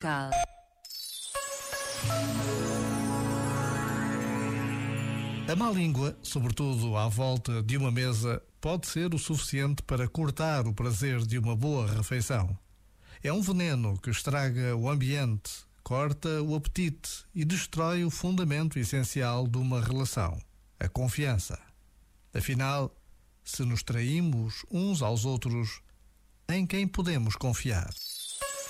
Cal. A má língua, sobretudo à volta de uma mesa, pode ser o suficiente para cortar o prazer de uma boa refeição. É um veneno que estraga o ambiente, corta o apetite e destrói o fundamento essencial de uma relação, a confiança. Afinal, se nos traímos uns aos outros, em quem podemos confiar?